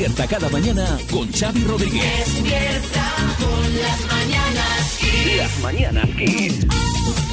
Despierta cada mañana con Xavi Rodríguez. Despierta con las mañanas Kiss. Las mañanas Kiss.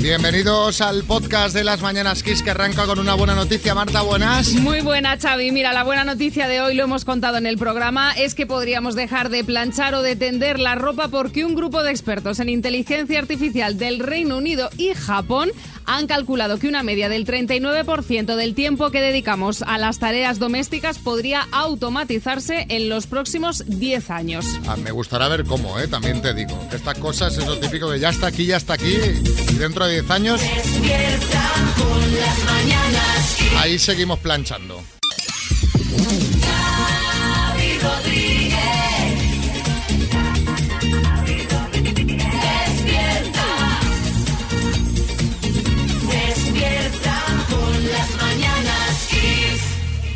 Bienvenidos al podcast de las Mañanas Kiss que arranca con una buena noticia. Marta, buenas. Muy buena, Xavi. Mira, la buena noticia de hoy, lo hemos contado en el programa, es que podríamos dejar de planchar o de tender la ropa porque un grupo de expertos en inteligencia artificial del Reino Unido y Japón han calculado que una media del 39% del tiempo que dedicamos a las tareas domésticas podría automatizarse en los próximos 10 años. Ah, me gustará ver cómo, ¿eh? también te digo. Estas cosas es lo típico de ya está aquí, ya está aquí. Y dentro de 10 años, ahí seguimos planchando.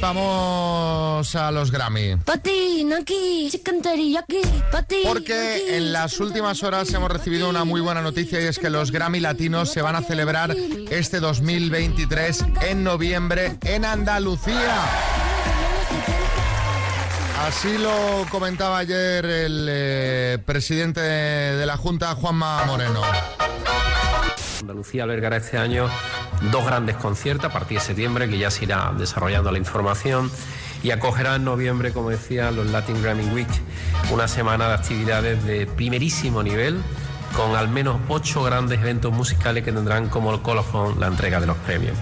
Vamos a los Grammy. Pati, Naki, chicken teriyaki, Pati. Porque en las últimas horas hemos recibido una muy buena noticia y es que los Grammy Latinos se van a celebrar este 2023 en noviembre en Andalucía. Así lo comentaba ayer el eh, presidente de la Junta, Juanma Moreno. Andalucía albergará este año dos grandes conciertos a partir de septiembre, que ya se irá desarrollando la información, y acogerá en noviembre, como decía, los Latin Grammy Week, una semana de actividades de primerísimo nivel, con al menos ocho grandes eventos musicales que tendrán como el colofón la entrega de los premios.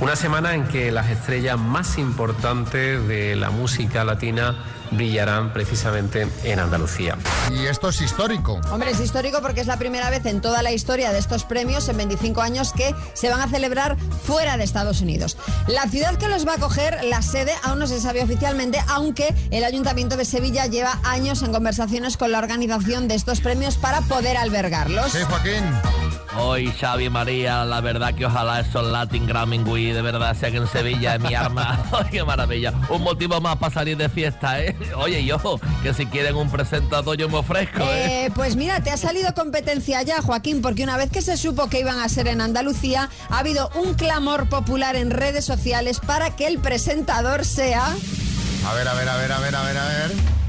Una semana en que las estrellas más importantes de la música latina brillarán precisamente en Andalucía. Y esto es histórico. Hombre, es histórico porque es la primera vez en toda la historia de estos premios, en 25 años, que se van a celebrar fuera de Estados Unidos. La ciudad que los va a coger, la sede, aún no se sabe oficialmente, aunque el Ayuntamiento de Sevilla lleva años en conversaciones con la organización de estos premios para poder albergarlos. Sí, Joaquín. Hoy Xavi María, la verdad que ojalá esos Latin Grammy de verdad sean en Sevilla, en mi arma. ¡Ay, qué maravilla! Un motivo más para salir de fiesta, ¿eh? Oye, y ojo, que si quieren un presentador yo me ofrezco, ¿eh? Eh, pues mira, te ha salido competencia ya, Joaquín, porque una vez que se supo que iban a ser en Andalucía, ha habido un clamor popular en redes sociales para que el presentador sea A ver, a ver, a ver, a ver, a ver, a ver.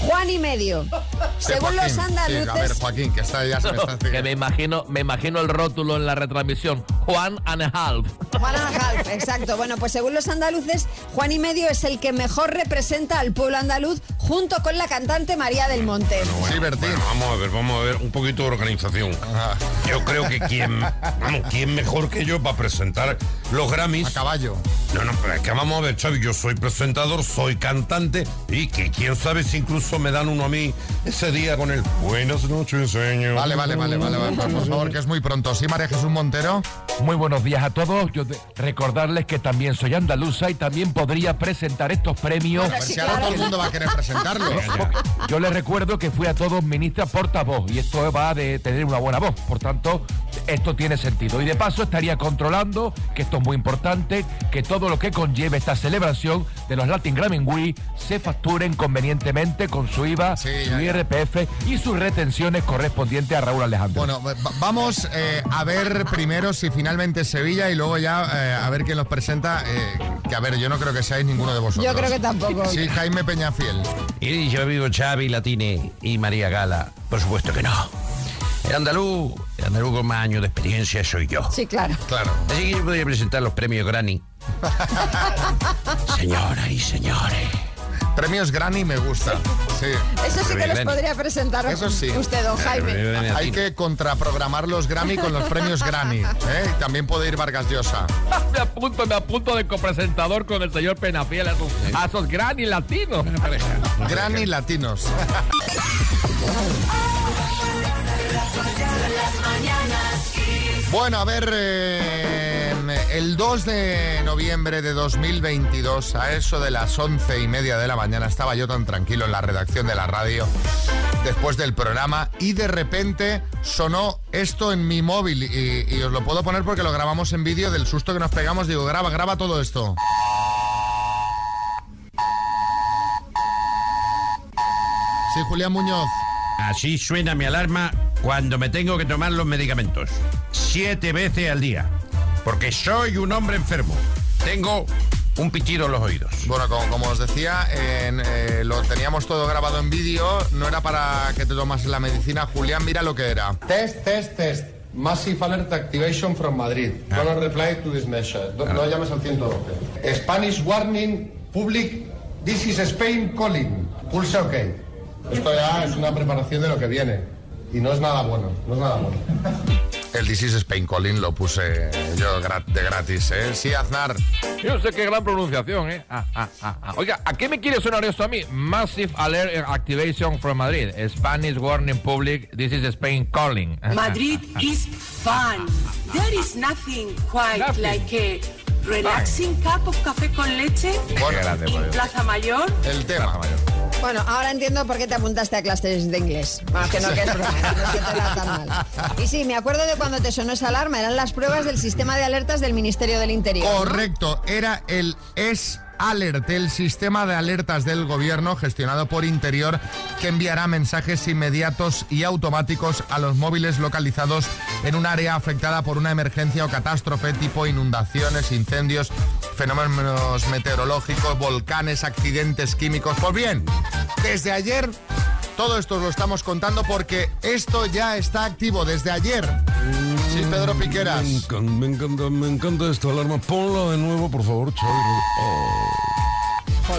Juan y medio. Sí, Según Joaquín. los Sí, andaluces, a ver, Joaquín, que está, ya se me está que me imagino, me imagino el rótulo en la retransmisión. Juan and a half. Juan and a half, exacto. Bueno, pues según los andaluces, Juan y medio es el que mejor representa al pueblo andaluz junto con la cantante María del Monte. Sí, Bertín. Bueno, vamos a ver, vamos a ver un poquito de organización. Ajá. Yo creo que quién, vamos, quién mejor que yo para presentar los A Grammys. caballo. No, no, pero es que vamos a ver, Xavi, yo soy presentador, soy cantante y que quién sabe si incluso me dan uno a mí ese día con el Buenas noches, señor. Vale, vale, vale, vale, vale, por favor, que es muy pronto. Sí, María Jesús Montero. Muy buenos días a todos. Yo de- recordarles que también soy andaluza y también podría presentar estos premios. A ver si ahora todo el mundo va a querer presentarlo. Yo les recuerdo que fui a todos ministra portavoz y esto va de tener una buena voz. Por tanto, esto tiene sentido. Y de paso estaría controlando, que esto es muy importante, que todo lo que conlleve esta celebración de los Latin Grammy Week se facturen convenientemente con su IVA, Sí, su. IRPF y sus retenciones correspondientes a Raúl Alejandro. Bueno, va- vamos eh, a ver primero si finalmente es Sevilla y luego ya eh, a ver quién los presenta. eh, que a ver, yo no creo que seáis ninguno de vosotros. Yo creo que tampoco. Sí, Jaime Peñafiel. Y yo vivo Xavi, Latine y María Gala. Por supuesto que no. El andaluz, el andaluz con más años de experiencia soy yo. Sí, claro. Claro. Así que yo podría presentar los premios Granny. Señoras y señores. Premios Granny me gusta. Sí. Eso sí que los podría presentar Eso sí. usted, don Jaime. Hay que contraprogramar los Grammy con los premios Granny. ¿eh? También puede ir Vargas Llosa. Me apunto, me apunto de copresentador con el señor Penafiel a esos, a esos granny latinos. Granny Latinos. Bueno, a ver, eh, el 2 de noviembre de 2022, a eso de las once y media de la mañana, estaba yo tan tranquilo en la redacción de la radio después del programa y de repente sonó esto en mi móvil y, y os lo puedo poner porque lo grabamos en vídeo del susto que nos pegamos. Digo, graba, graba todo esto. Sí, Julián Muñoz. Así suena mi alarma cuando me tengo que tomar los medicamentos. Siete veces al día. Porque soy un hombre enfermo. Tengo un pitido en los oídos. Bueno, como, como os decía, en, eh, lo teníamos todo grabado en vídeo, no era para que te tomas la medicina. Julián, mira lo que era. Test, test, test. Massive Alert Activation from Madrid. Gonna reply to this message. No, no llames al 112. Spanish Warning Public. This is Spain calling. Pulse OK. Esto ya es una preparación de lo que viene. Y no es nada bueno. No es nada bueno. El This is Spain Calling lo puse yo de gratis, ¿eh? Sí, Aznar. Yo sé qué gran pronunciación, ¿eh? Ah, ah, ah, ah. Oiga, ¿a qué me quiere sonar esto a mí? Massive Alert Activation from Madrid. Spanish Warning Public. This is Spain calling. Madrid is fun. There is nothing quite Nothing. like a relaxing cup of café con leche Bueno, en Plaza Mayor. el tema. Bueno, ahora entiendo por qué te apuntaste a clases de inglés. Bueno, que no, que es broma, no que te tan mal. Y sí, me acuerdo de cuando te sonó esa alarma, eran las pruebas del sistema de alertas del Ministerio del Interior. ¿no? Correcto, era el S Alert, el sistema de alertas del gobierno gestionado por Interior que enviará mensajes inmediatos y automáticos a los móviles localizados en un área afectada por una emergencia o catástrofe tipo inundaciones, incendios, fenómenos meteorológicos, volcanes, accidentes químicos. Pues bien, desde ayer todo esto lo estamos contando porque esto ya está activo desde ayer. Sí, Pedro Piqueras. Me encanta, me encanta, me encanta esta alarma. Ponla de nuevo, por favor, Xavi. Oh,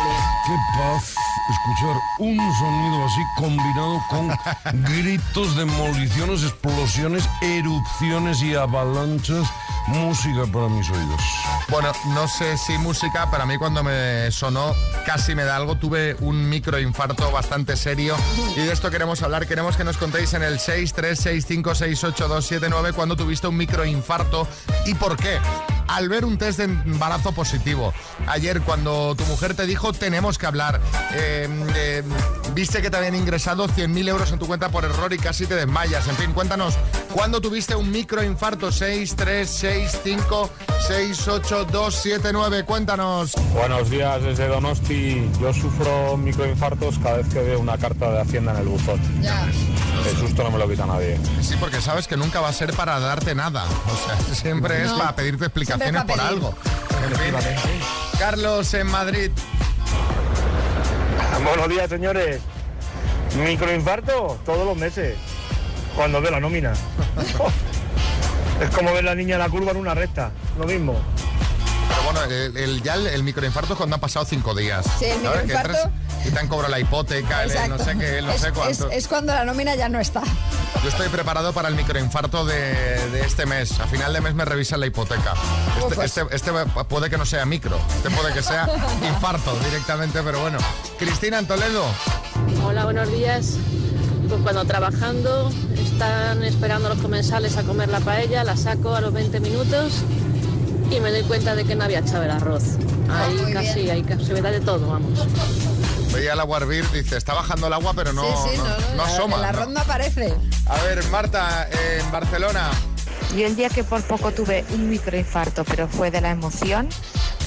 qué paz escuchar un sonido así combinado con gritos, demoliciones, explosiones, erupciones y avalanchas. Música para mis oídos. Bueno, no sé si música, pero a mí cuando me sonó casi me da algo. Tuve un microinfarto bastante serio y de esto queremos hablar. Queremos que nos contéis en el 636568279 cuando tuviste un microinfarto y por qué. Al ver un test de embarazo positivo. Ayer cuando tu mujer te dijo tenemos que hablar. Eh, eh, viste que te habían ingresado 100.000 euros en tu cuenta por error y casi te desmayas. En fin, cuéntanos, ¿cuándo tuviste un microinfarto? 636568279. Cuéntanos. Buenos días desde Donosti. Yo sufro microinfartos cada vez que veo una carta de Hacienda en el buzón. El susto no me lo quita nadie. Sí, porque sabes que nunca va a ser para darte nada. O sea, siempre es para pedirte explicaciones por para pedir. algo. En fin. Carlos, en Madrid. Buenos días, señores. Microinfarto todos los meses. Cuando veo la nómina. es como ver la niña en la curva en una recta. Lo mismo. Pero bueno, el, el- ya el, el microinfarto es cuando han pasado cinco días. Sí, el Y te han cobrado la hipoteca, el- no sé qué, no es, sé cuánto. es- es cuando la nómina ya no está. Yo estoy preparado para el microinfarto de, de este mes. A final de mes me revisan la hipoteca. Este, Ufas. este- este puede que no sea micro, este puede que sea infarto directamente, pero bueno. Cristina en Toledo. Hola, buenos días. Pues cuando trabajando están esperando los comensales a comer la paella, la saco a los 20 minutos y me doy cuenta de que no había echado el arroz. Ahí muy casi, ahí casi se me da de todo, vamos. Veía el agua hervir, dice, está bajando el agua, pero no, sí, sí, no, no, la- asoma. Arroz no aparece. A ver, Marta, en Barcelona. Yo el día que por poco tuve un microinfarto, pero fue de la emoción,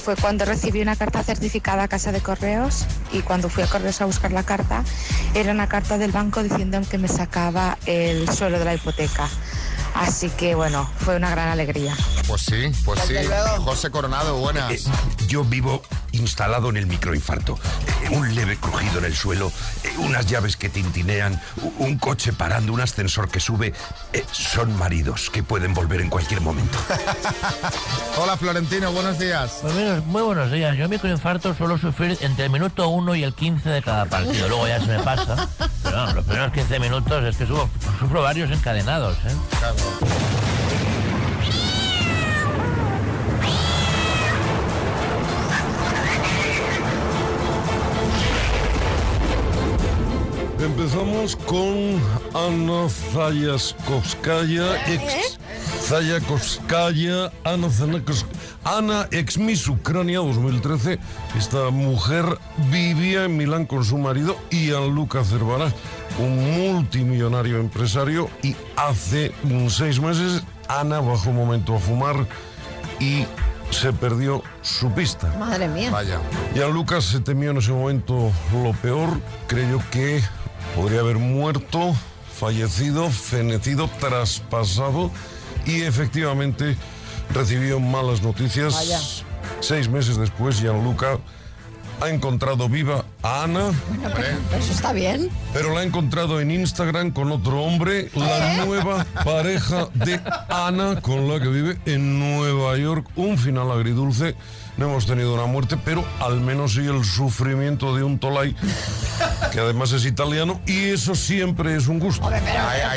fue cuando recibí una carta certificada a casa de correos y cuando fui a correos a buscar la carta, era una carta del banco diciendo que me sacaba el suelo de la hipoteca. Así que bueno, fue una gran alegría. Pues sí, pues sí. José Coronado, buenas. Eh, yo vivo instalado en el microinfarto. Eh, un leve crujido en el suelo, eh, unas llaves que tintinean, un coche parando, un ascensor que sube. Eh, son maridos que pueden volver en cualquier momento. Hola Florentino, buenos días. Pues mira, muy buenos días. Yo microinfarto suelo sufrir entre el minuto 1 y el 15 de cada partido. Luego ya se me pasa. Pero no, los primeros 15 minutos es que sufro, sufro varios encadenados. ¿eh? Empezamos con Ana Zayaskovskaya, ex Zayaskovskaya, Ana Zanakos- Ana, ex Miss Ucrania 2013. Esta mujer vivía en Milán con su marido, Gianluca Cervara, un multimillonario empresario, y hace seis meses Ana bajó un momento a fumar y se perdió su pista. Madre mía. Vaya. Gianluca se temió en ese momento lo peor, creyó que podría haber muerto, fallecido, fenecido, traspasado y efectivamente recibió malas noticias. Vaya. Seis meses después, Gianluca ha encontrado viva a Ana. Pero eso está bien. Pero la ha encontrado en Instagram con otro hombre, la nueva pareja de Ana, con la que vive en Nueva York. Un final agridulce. No hemos tenido una muerte, pero al menos sí el sufrimiento de un Tolai, que además es italiano, y eso siempre es un gusto. Ahí,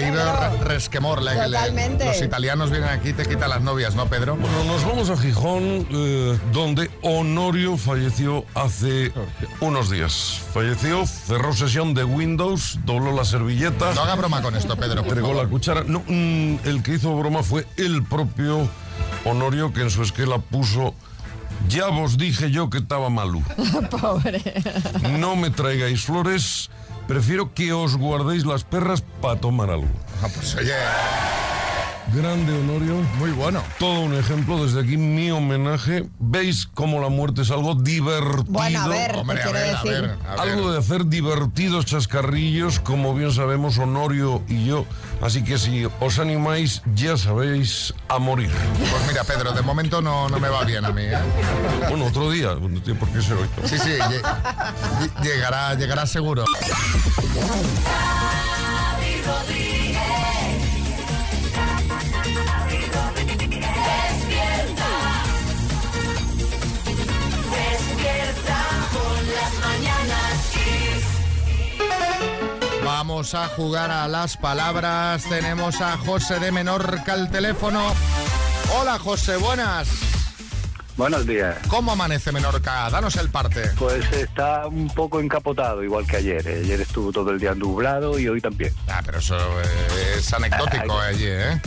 ahí veo re- resquemor. la- que le- Totalmente. los italianos vienen aquí y te quitan las novias, ¿no, Pedro? Bueno, nos vamos a Gijón, eh, donde Honorio falleció hace unos días. Falleció, cerró sesión de Windows, dobló la servilleta. No haga broma con esto, Pedro, Entregó la cuchara. No, mm, el que hizo broma fue el propio Honorio, que en su esquela puso. Ya vos dije yo que estaba malu. Pobre. No me traigáis flores. Prefiero que os guardéis las perras para tomar algo. Ah, pues oye, Grande Honorio. muy bueno. Todo un ejemplo, desde aquí mi homenaje. ¿Veis cómo la muerte es algo divertido? Bueno, a ver, Hombre, te a quiero ver, a decir. ver, a ver. Algo de hacer divertidos chascarrillos, como bien sabemos Honorio y yo. Así que si os animáis, ya sabéis, a morir. Pues mira, Pedro, de momento no, no me va bien a mí, ¿eh? Bueno, otro día, por qué ser hoy. Sí, sí, lle- lle- llegará, llegará seguro. Vamos a jugar a las palabras. Tenemos a José de Menorca al teléfono. Hola, José, buenas. Buenos días. ¿Cómo amanece Menorca? Danos el parte. Pues está un poco encapotado, igual que ayer. Eh, Ayer estuvo todo el día nublado y hoy también. Ah, pero eso eh, es anecdótico allí, ¿eh?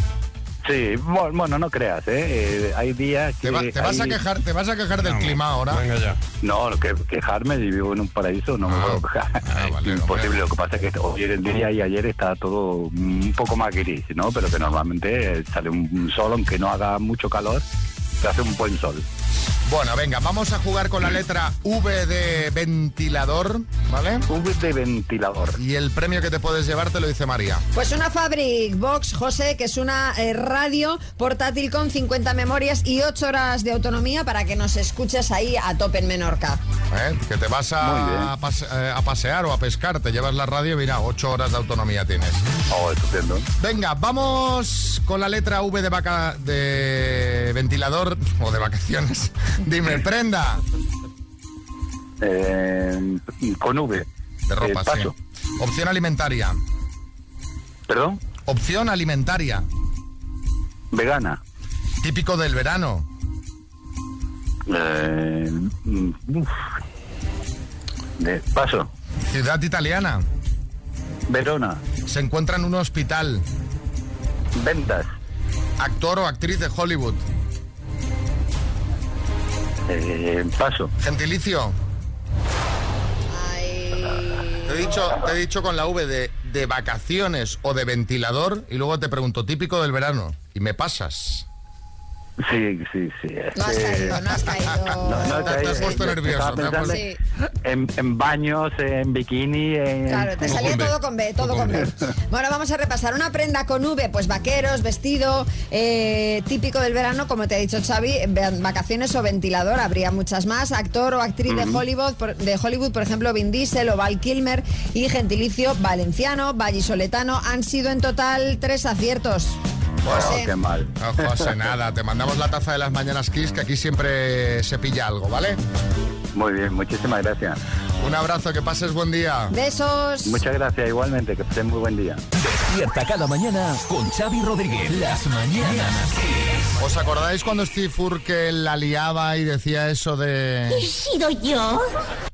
Sí, bueno, bueno, no creas, ¿eh? Eh, hay días que... ¿Te, va- te vas a quejar, ¿Te vas a quejar del clima ahora? Venga ya. No, que quejarme, si vivo en un paraíso, no me puedo quejar. ah, vale, imposible, lo que pasa es que hoy en el día y ayer está todo un poco más gris, ¿no? Pero que normalmente sale un sol, aunque no haga mucho calor, que hace un buen sol. Bueno, venga, vamos a jugar con la letra V de ventilador, ¿vale? V de ventilador. Y el premio que te puedes llevar te lo dice María. Pues una Fabric Box, José, que es una eh, radio portátil con 50 memorias y 8 horas de autonomía para que nos escuches ahí a tope en Menorca. ¿eh? Que te vas a, pase- eh, a pasear o a pescar, te llevas la radio y mira, ocho horas de autonomía tienes. Oh, estupendo. Venga, vamos con la letra V de, vaca de ventilador o de vacaciones. Dime, prenda. Eh, con V. De ropa, Eh, paso. sí. Opción alimentaria. ¿Perdón? Opción alimentaria. Vegana. Típico del verano. Eh, uf. De- paso. Ciudad italiana. Verona. Se encuentra en un hospital. Ventas. Actor o actriz de Hollywood. Eh, paso. Gentilicio. Te he dicho, te he dicho con la V de, de vacaciones o de ventilador y luego te pregunto, típico del verano. Y me pasas. Sí, sí, sí. No has Eh, caído, no has caído. no, no Te has puesto nervioso, en, en baños, en bikini, en... Claro, te salía todo con B, todo con B. Bueno, vamos a repasar una prenda con V, pues vaqueros, vestido, eh, típico del verano, como te ha dicho Xavi, vacaciones o ventilador, habría muchas más, actor o actriz de. Hollywood, por, de Hollywood, por ejemplo, Vin Diesel o Val Kilmer y gentilicio valenciano, vallisoletano, han sido en total tres aciertos. José. Oh, qué mal. No, José, nada, te mandamos la taza de las mañanas Kiss, que aquí siempre se pilla algo, ¿vale? Muy bien, muchísimas gracias. Un abrazo, que pases buen día. Besos. Muchas gracias, igualmente, que pasen muy buen día. Despierta cada mañana con Xavi Rodríguez. Las mañanas. ¿Os acordáis cuando Steve Urkel la liaba y decía eso de... ¿He sido yo?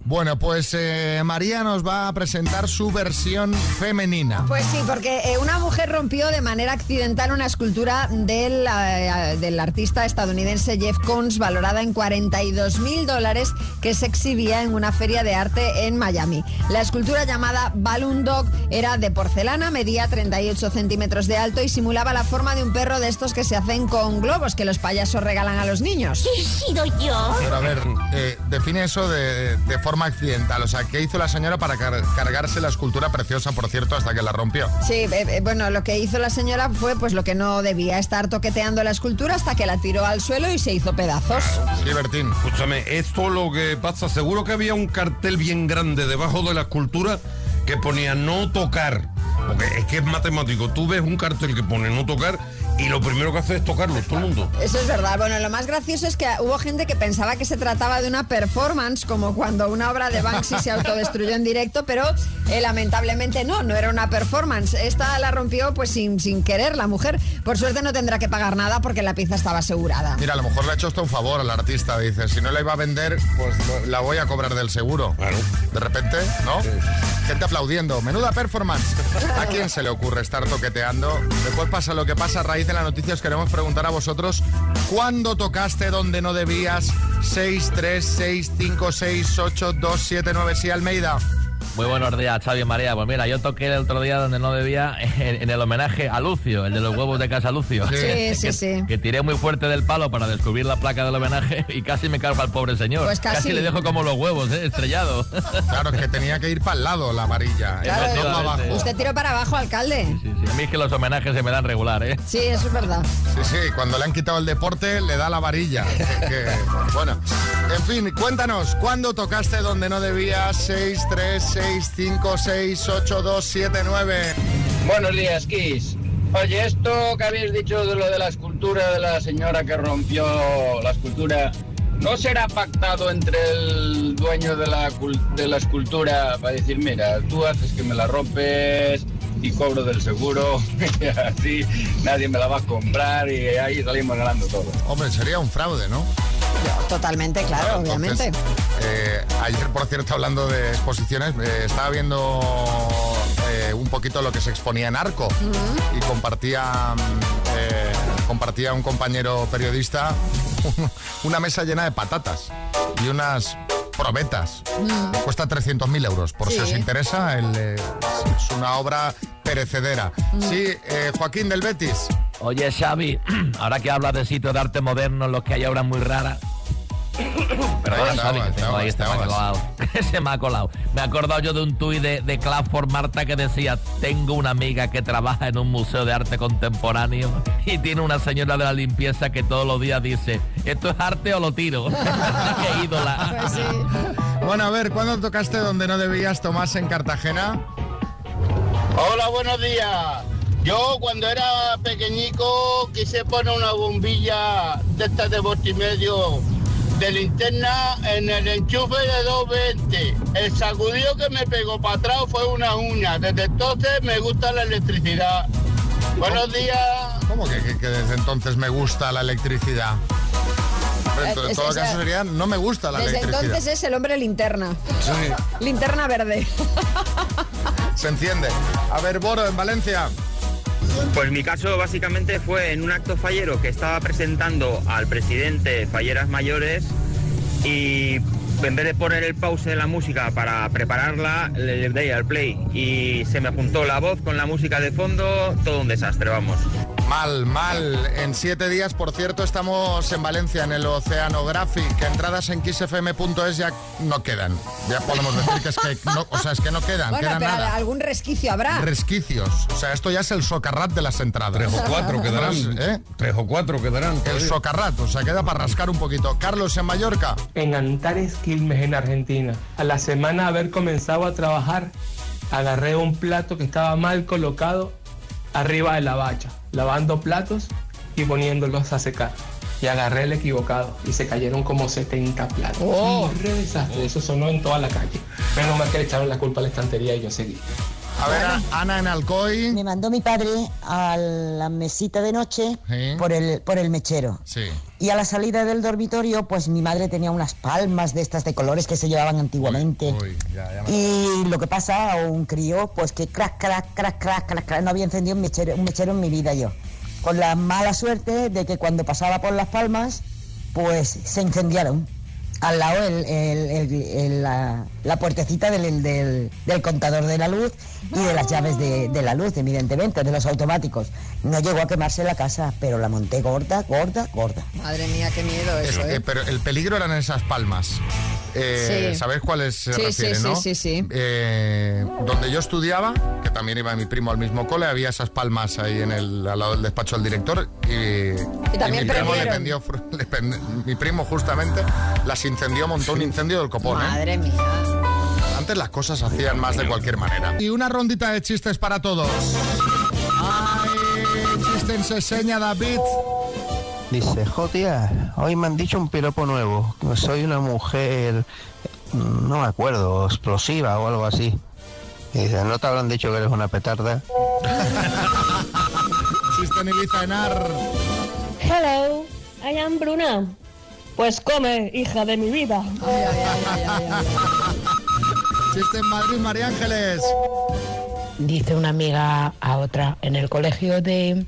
Bueno, pues eh, María nos va a presentar su versión femenina. Pues sí, porque eh, una mujer rompió de manera accidental una escultura del, eh, del artista estadounidense Jeff Koons valorada en 42 mil dólares que se exhibía en una feria de arte en Miami. La escultura llamada Balloon Dog era de porcelana, medía 68 centímetros de alto y simulaba la forma de un perro de estos que se hacen con globos que los payasos regalan a los niños. ¿He sido yo? Pero a ver, eh, define eso de, de forma accidental. O sea, ¿qué hizo la señora para car- cargarse la escultura preciosa, por cierto, hasta que la rompió? Sí, eh, eh, bueno, lo que hizo la señora fue pues lo que no debía, estar toqueteando la escultura hasta que la tiró al suelo y se hizo pedazos. Sí, Bertín. Escúchame, esto lo que pasa, seguro que había un cartel bien grande debajo de la escultura que ponía no tocar. Porque es que es matemático. Tú ves un cartel que pone no tocar y lo primero que hace es tocarlo, todo el mundo. Eso es verdad. Bueno, lo más gracioso es que hubo gente que pensaba que se trataba de una performance, como cuando una obra de Banksy se autodestruyó en directo, pero eh, lamentablemente no, no era una performance. Esta la rompió pues sin, sin querer la mujer. Por suerte no tendrá que pagar nada porque la pieza estaba asegurada. Mira, a lo mejor le ha hecho hasta un favor al artista. Dice, si no la iba a vender, pues lo- la voy a cobrar del seguro. De repente, ¿no? Gente aplaudiendo. Menuda performance. ¿A quién se le ocurre estar toqueteando? Después pasa lo que pasa a raíz de las noticias. Queremos preguntar a vosotros, ¿cuándo tocaste donde no debías? 6, 3, 6, 5, 6, 8, 2, 7, 9, sí, Almeida. Muy buenos días, Xavi María. Pues mira, yo toqué el otro día donde no debía, en, en el homenaje a Lucio, el de los huevos de casa Lucio. Sí, sí, que, sí. que tiré muy fuerte del palo para descubrir la placa del homenaje y casi me carga al pobre señor. Pues casi. le dejo como los huevos, ¿eh? estrellado. Claro, es que tenía que ir para el lado la varilla. Claro, no. Usted tiró para abajo, alcalde. Sí, sí, a mí es que los homenajes se me dan regular, ¿eh? Sí, eso es verdad. Sí, sí, cuando le han quitado el deporte le da la varilla. Que- bueno, en fin, cuéntanos, ¿cuándo tocaste donde no debías? 6, 3, 6, 5, 6, 8, 2, 7, 9. Buenos días, Kiss. Oye, esto que habéis dicho de lo de la escultura de la señora que rompió la escultura, ¿no será pactado entre el dueño de la, de la escultura para decir, mira, tú haces que me la rompes y cobro del seguro, y así nadie me la va a comprar y ahí salimos ganando todo? Hombre, sería un fraude, ¿no? Totalmente, claro, obviamente. Eh, ayer, por cierto, hablando de exposiciones, eh, estaba viendo eh, un poquito lo que se exponía en Arco y compartía, mm, eh, compartía un compañero periodista una mesa llena de patatas y unas probetas. Cuesta 300.000 euros, por si os interesa, el, eh, es una obra perecedera. Sí, eh, Joaquín del Betis. Oye, Xavi, ahora que hablas de sitios de arte moderno, los que hay obras muy raras. Perdona, que tengo ahí, este te me ha ahogas. colado. Se me ha colado. Me he acordado yo de un tuit de, de Clafford Marta que decía, tengo una amiga que trabaja en un museo de arte contemporáneo y tiene una señora de la limpieza que todos los días dice, ¿esto es arte o lo tiro? Qué ídola. Bueno, a ver, ¿cuándo tocaste donde no debías, Tomás, en Cartagena? Hola, buenos días. Yo cuando era pequeñico quise poner una bombilla de estas de bote y medio de linterna en el enchufe de 220. El sacudido que me pegó para atrás fue una uña. Desde entonces me gusta la electricidad. Buenos días. ¿Cómo que, que- que desde entonces me gusta la electricidad? En to- Eh, en todo es- caso sería, no me gusta la Desde electricidad. entonces es el hombre linterna. Sí, Linterna verde. se enciende. A ver, Boro, en Valencia. Pues mi caso básicamente fue en un acto fallero que estaba presentando al presidente Falleras Mayores y en vez de poner el pause de la música para prepararla, le di al play y se me juntó la voz con la música de fondo, todo un desastre, vamos. Mal, mal. En siete días, por cierto, estamos en Valencia, en el Oceanographic. Entradas en kissfm.es ya no quedan. Ya podemos decir que es que no, o sea, es que no quedan, Bueno, queda pero nada. algún resquicio habrá. Resquicios. O sea, esto ya es el socarrat de las entradas. Tres o cuatro quedarán. ¿Eh? Tres o cuatro quedarán. El socarrat, o sea, queda para rascar un poquito. Carlos, en Mallorca. En Antares, Quilmes, en Argentina. A la semana de haber comenzado a trabajar, agarré un plato que estaba mal colocado arriba de la bacha, lavando platos y poniéndolos a secar. Y agarré el equivocado y se cayeron como 70 platos. Oh. Re desastre, eso sonó en toda la calle. Menos mal que le echaron la culpa a la estantería y yo seguí. A ver, Ana en Alcoy. Me mandó mi padre a la mesita de noche por, el, por el mechero. Sí. Y a la salida del dormitorio, pues mi madre tenía unas palmas de estas de colores que se llevaban antiguamente. Y lo que pasa, un crío, pues que crack, crack, crack, crack, crack, crack, no había encendido un mechero, un mechero en mi vida yo. Con la mala suerte de que cuando pasaba por las palmas, pues se incendiaron. Al lado el- la, puertecita del, del- contador de la luz y de las llaves de la luz, evidentemente, de los automáticos. No llegó a quemarse la casa, pero la monté gorda, gorda, gorda. Madre mía, qué miedo eso, eh, ¿eh? pero el peligro eran esas palmas. Eh, Sí. ¿Sabéis cuáles se Sí, sí, refiere, sí, no? sí, sí. Eh, donde yo estudiaba, que también iba mi primo al mismo cole, había esas palmas ahí en el, al lado del despacho del director y, también mi primo le pendió, le mi primo justamente las incendió, montó un incendio del copón. ¿eh? Madre mía. Antes las cosas se hacían más de cualquier manera. Y una rondita de chistes para todos. ¡Ay! En seña, David. Dice, joder, hoy me han dicho un piropo nuevo. Soy una mujer, mm, no me acuerdo, explosiva o algo así. Y dice, ¿no te habrán dicho que eres una petarda? Enar. Hello, I am Bruna. Pues come, hija de mi vida. Chiste en Madrid, María Ángeles. Dice una amiga a otra, en el colegio de,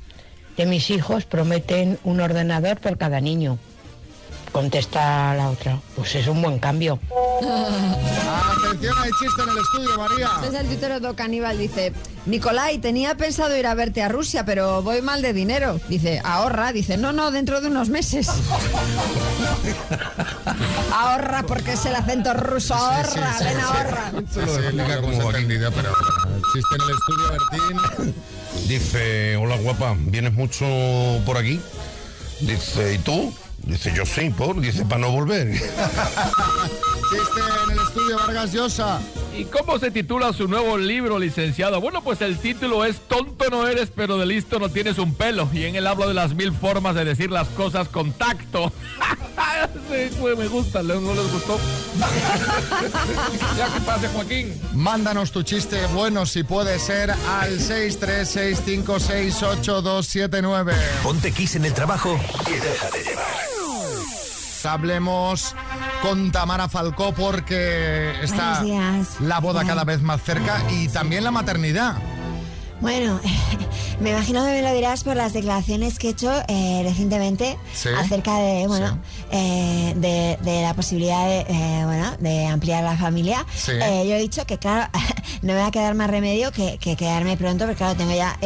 de mis hijos prometen un ordenador por cada niño. Contesta la otra, pues es un buen cambio. Atención, hay chiste en el estudio, María. Este es el tuitero do caníbal, dice, Nicolai, tenía pensado ir a verte a Rusia, pero voy mal de dinero. Dice, ahorra. Dice, no, no, dentro de unos meses. ahorra porque es el acento ruso, ahorra, ven, ahorra. Pero chiste en el estudio, Bertín. Dice, hola guapa, ¿vienes mucho por aquí? Dice, ¿y tú? Dice, yo sí, por. Dice, para no volver. Chiste en el estudio, Vargas Llosa. ¿Y cómo se titula su nuevo libro, licenciado? Bueno, pues el título es Tonto no eres, pero de listo no tienes un pelo. Y en él hablo de las mil formas de decir las cosas con tacto. Sí, pues me gusta, ¿no no les gustó? ya que pase, Joaquín. Mándanos tu chiste bueno si puede ser al 636568279. Ponte Kiss en el trabajo y déjate llevar. Hablemos con Tamara Falcó porque está la boda cada vez más cerca y también la maternidad. Bueno, me imagino que me lo dirás por las declaraciones que he hecho eh, recientemente Sí. acerca de, bueno, eh, de, de la posibilidad de, eh, bueno, de ampliar la familia. Sí. Yo he dicho que, claro, no me va a quedar más remedio que, que quedarme pronto, porque, claro, tengo ya...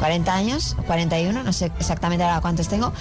eh, 40 años, 41, no sé exactamente ahora cuántos tengo,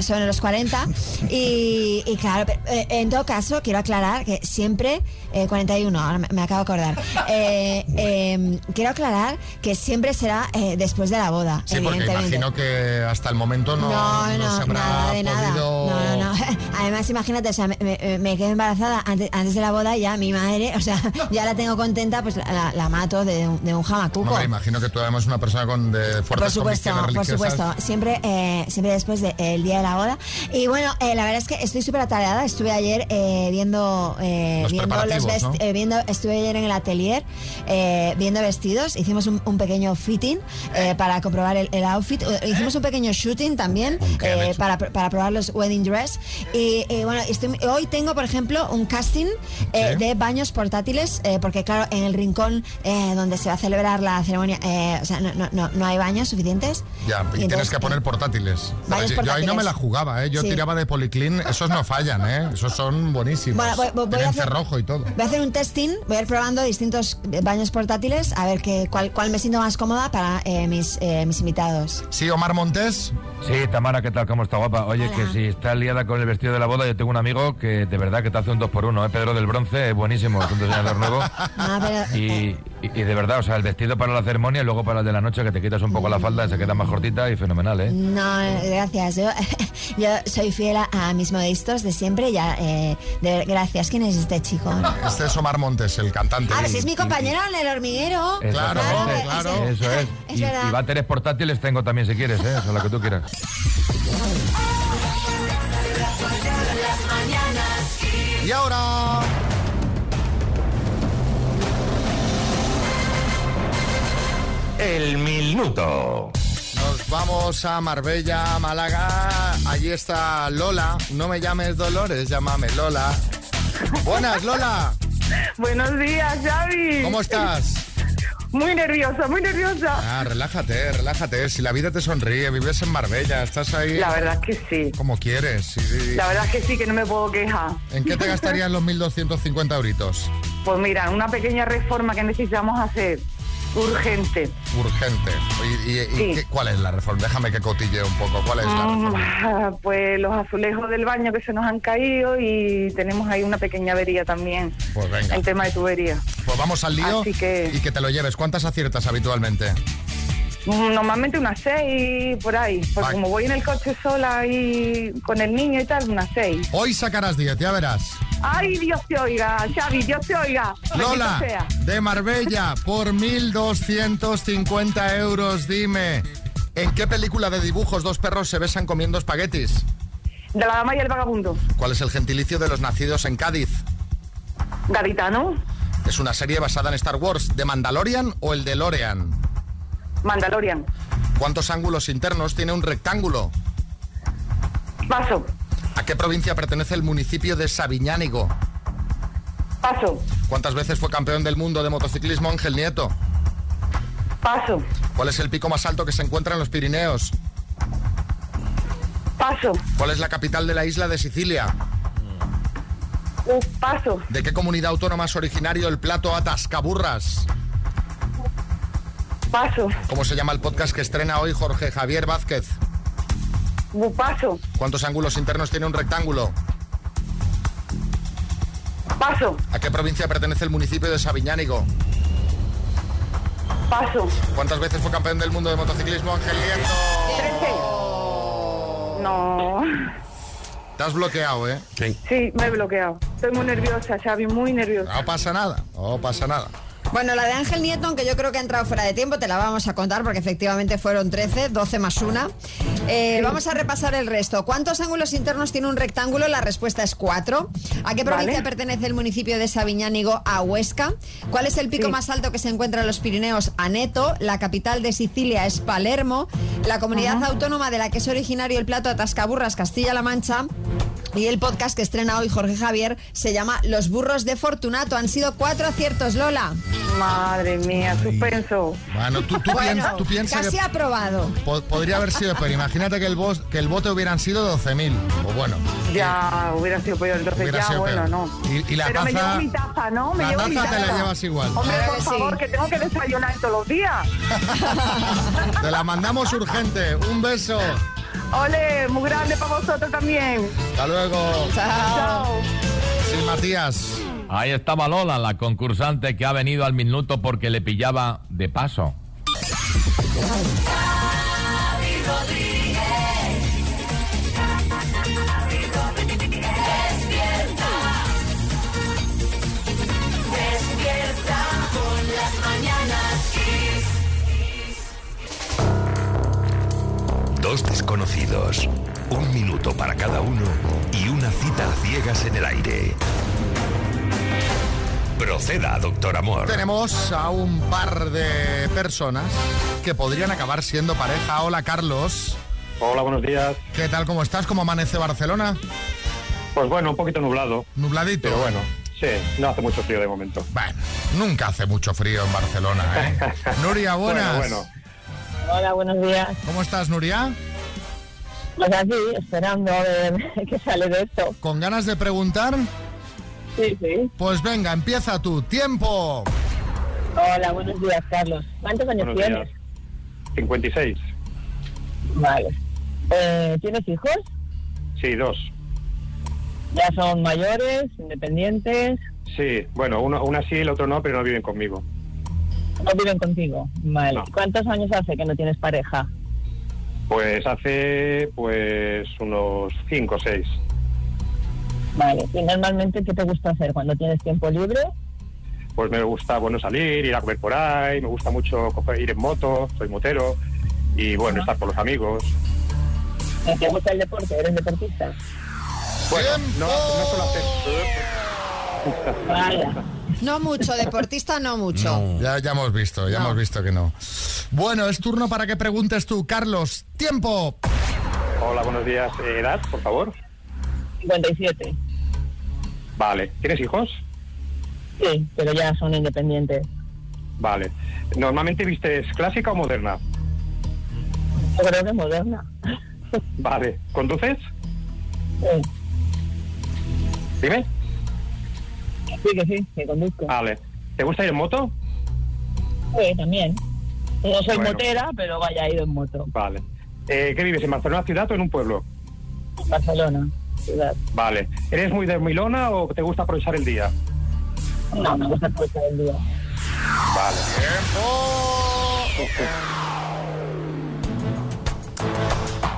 sobre los 40. Y, y claro, eh, en todo caso, quiero aclarar que siempre, eh, 41, ahora me, me acabo de acordar, Eh, eh, quiero aclarar que siempre será eh, después de la boda, Sí, porque evidentemente. imagino que hasta el momento no, No, no no, se habrá nada de nada. podido... No, no, no. Además, imagínate, o sea, me, me- me quedo embarazada antes, antes de la boda y ya mi madre, o sea, ya la tengo contenta, pues la, la mato de, un- de un jamacuco. Imagino que tú además es una persona con de fuertes Por supuesto, por supuesto. Siempre, eh, siempre después del día de la boda. Y bueno, eh, la verdad es que estoy súper atareada. Estuve ayer eh, viendo, eh, Los viendo los preparativos, vest- ¿no? eh, viendo, estuve ayer en el atelier eh, viendo vestidos. Hicimos un, un pequeño fitting eh, para comprobar el, el outfit. Eh, Hicimos un pequeño shooting también eh, para, para probar los wedding dress. Y, bueno, estoy- hoy tengo, por ejemplo, un casting eh, Sí. de baños portátiles, eh, porque claro, en el rincón eh, donde se va a celebrar la ceremonia, eh, o sea, no, no, no hay baños suficientes. Ya, y, Y tienes entonces, que poner portátiles. Varios yo, yo ahí no portátiles. me la jugaba, ¿eh? Yo Sí. tiraba de policlín, esos no fallan, ¿eh? Esos son buenísimos. Bueno, voy- voy- a hacer- cerrojo y todo. Voy a hacer un testing, voy a ir probando distintos baños portátiles, a ver qué, cuál, cuál me siento más cómoda para eh, mis, eh, mis invitados. Sí, Omar Montes. Sí, Tamara, ¿qué tal? ¿Cómo está guapa? Oye, que si está liada con el vestido de la boda, yo tengo un amigo que de verdad que te hace un 2 por 1 ¿eh? Pedro del Bronce, es buenísimo, es un diseñador nuevo. No, pero, Y, y- y de verdad, o sea, el vestido para la ceremonia y luego para el de la noche, que te quitas un poco la falda y se queda más cortita y fenomenal, ¿eh? no, gracias. Yo, yo soy fiel a, a mis modistos de siempre. Ya, eh, de- gracias. ¿Quién es este chico? Este es Omar Montes, el cantante. Ah, si es mi compañero en el hormiguero. Exactamente. claro. Eso es. Es y, y váteres portátiles tengo también si quieres, ¿eh? Eso es lo que tú quieras. Y ahora... El minuto. Nos vamos a Marbella, Málaga. Allí está Lola. No me llames Dolores, llámame Lola. Buenas, Lola. Buenos días, Xavi. ¿Cómo estás? Muy nerviosa, muy nerviosa. Ah, relájate, relájate. Si la vida te sonríe, vives en Marbella, estás ahí. La verdad es que sí. Como quieres. sí, sí. La verdad es que sí, que no me puedo quejar. ¿En qué te gastarías los 1.250 euritos? Pues mira, una pequeña reforma que necesitamos hacer. Urgente. Urgente. ¿Y, y- y Sí. qué- cuál es la reforma? Déjame que cotille un poco. ¿Cuál es la Mm, reforma? Pues los azulejos del baño que se nos han caído y tenemos ahí una pequeña avería también. Pues venga. El tema de tubería. Pues vamos al lío Así que- y que te lo lleves. ¿Cuántas aciertas habitualmente? Normalmente unas seis por ahí. Porque Ay. como voy en el coche sola y con el niño y tal, unas seis. Hoy sacarás 10, ya verás. Ay, Dios te oiga, Xavi, Dios te oiga. Lola, sea. de Marbella, por 1.250 euros, dime. ¿En qué película de dibujos dos perros se besan comiendo espaguetis? De la dama y el vagabundo. ¿Cuál es el gentilicio de los nacidos en Cádiz? Gaditano, ¿Es una serie basada en Star Wars, de Mandalorian o el de Lorean? Mandalorian. ¿Cuántos ángulos internos tiene un rectángulo? Paso, ¿A qué provincia pertenece el municipio de Sabiñánigo? paso, ¿Cuántas veces fue campeón del mundo de motociclismo Ángel Nieto? paso, ¿Cuál es el pico más alto que se encuentra en los Pirineos? paso, ¿Cuál es la capital de la isla de Sicilia? uh, paso, ¿De qué comunidad autónoma es originario el plato atascaburras? Paso, ¿Cómo se llama el podcast que estrena hoy Jorge Javier Vázquez? paso, ¿Cuántos ángulos internos tiene un rectángulo? paso, ¿A qué provincia pertenece el municipio de Sabiñánigo? paso. ¿Cuántas veces fue campeón del mundo de motociclismo Ángel Nieto? No. Te has bloqueado, ¿eh? Sí, me he bloqueado. Estoy muy nerviosa, Xavi, muy nerviosa. No pasa nada, no pasa nada. Bueno, la de Ángel Nieto, aunque yo creo que ha entrado fuera de tiempo, te la vamos a contar porque efectivamente fueron 13, 12 más una. Eh, Vamos a repasar el resto. ¿Cuántos ángulos internos tiene un rectángulo? La respuesta es 4. ¿A qué provincia Vale. pertenece el municipio de Sabiñánigo? A Huesca. ¿Cuál es el pico Sí. más alto que se encuentra en los Pirineos? A Neto. La capital de Sicilia es Palermo. La comunidad autónoma de la que es originario el plato Atascaburras, Castilla-La Mancha. Y el podcast que estrena hoy Jorge Javier se llama Los burros de Fortunato. Han sido cuatro aciertos, Lola. Madre mía, suspenso. Bueno, tú, tú Bueno, piensas, tú piensas casi que aprobado. po- podría haber sido, pero imagínate que el, bos- que el bote hubieran sido 12.000. O bueno, Ya hubiera sido peor, entonces Hubiera ya, sido bueno, peor. no. Y- y la Pero me taza- llevo mi taza, ¿no? Me la llevo mi taza te la taza. llevas igual. Hombre, por sí. favor, que tengo que desayunar todos los días. te la mandamos urgente. Un beso. Ole, muy grande para vosotros también. Hasta luego. Chao. Sí, Matías. Ahí estaba Lola, la concursante que ha venido al minuto porque le pillaba de paso. Dos desconocidos, un minuto para cada uno y una cita a ciegas en el aire. Proceda, doctor Amor. Tenemos a un par de personas que podrían acabar siendo pareja. Hola, Carlos. Hola, buenos días. ¿Qué tal? ¿Cómo estás? ¿Cómo amanece Barcelona? Pues bueno, un poquito nublado. Nubladito. Pero bueno, sí, no hace mucho frío de momento. Bueno, nunca hace mucho frío en Barcelona, ¿eh? Nuria, buenas. Bueno, bueno. Hola, buenos días. ¿Cómo estás, Nuria? Pues aquí, esperando a ver qué sale de esto. ¿Con ganas de preguntar? Sí, sí. Pues venga, empieza tú. ¡Tiempo! Hola, buenos días, Carlos. ¿Cuántos años Buenos tienes? días. 56. Vale. Eh, ¿Tienes hijos? Sí, dos. ¿Ya son mayores, independientes? Sí, bueno, uno, una sí, el otro no, pero no viven conmigo. ¿No viven contigo? Vale. No. ¿Cuántos años hace que no tienes pareja? Pues hace, pues, unos 5 o 6. Vale. ¿Y normalmente qué te gusta hacer cuando tienes tiempo libre? Pues me gusta, bueno, salir, ir a comer por ahí, me gusta mucho coger- ir en moto, soy motero, y bueno, estar con los amigos. ¿Te gusta el deporte? ¿Eres deportista? Bueno, no, no suelo hacer... Vaya. No mucho, deportista no mucho. Ya, ya hemos visto, ya hemos visto que no. Bueno, es turno para que preguntes tú, Carlos. ¡Tiempo! Hola, buenos días. Eh, ¿Edad, por favor? 57. Vale. ¿Tienes hijos? Sí, pero ya son independientes. Vale. ¿Normalmente vistes clásica o moderna? Yo creo que moderna. Vale. ¿Conduces? Sí, Dime. Sí, que sí, que conduzco. Vale. ¿Te gusta ir en moto? Sí, también. No soy Bueno. motera, pero vaya, he ido en moto. Vale. Eh, ¿Qué vives, en Barcelona ciudad o en un pueblo? Barcelona, ciudad. Vale. ¿Eres muy de Milona o te gusta aprovechar el día? No, me gusta aprovechar el día. Vale.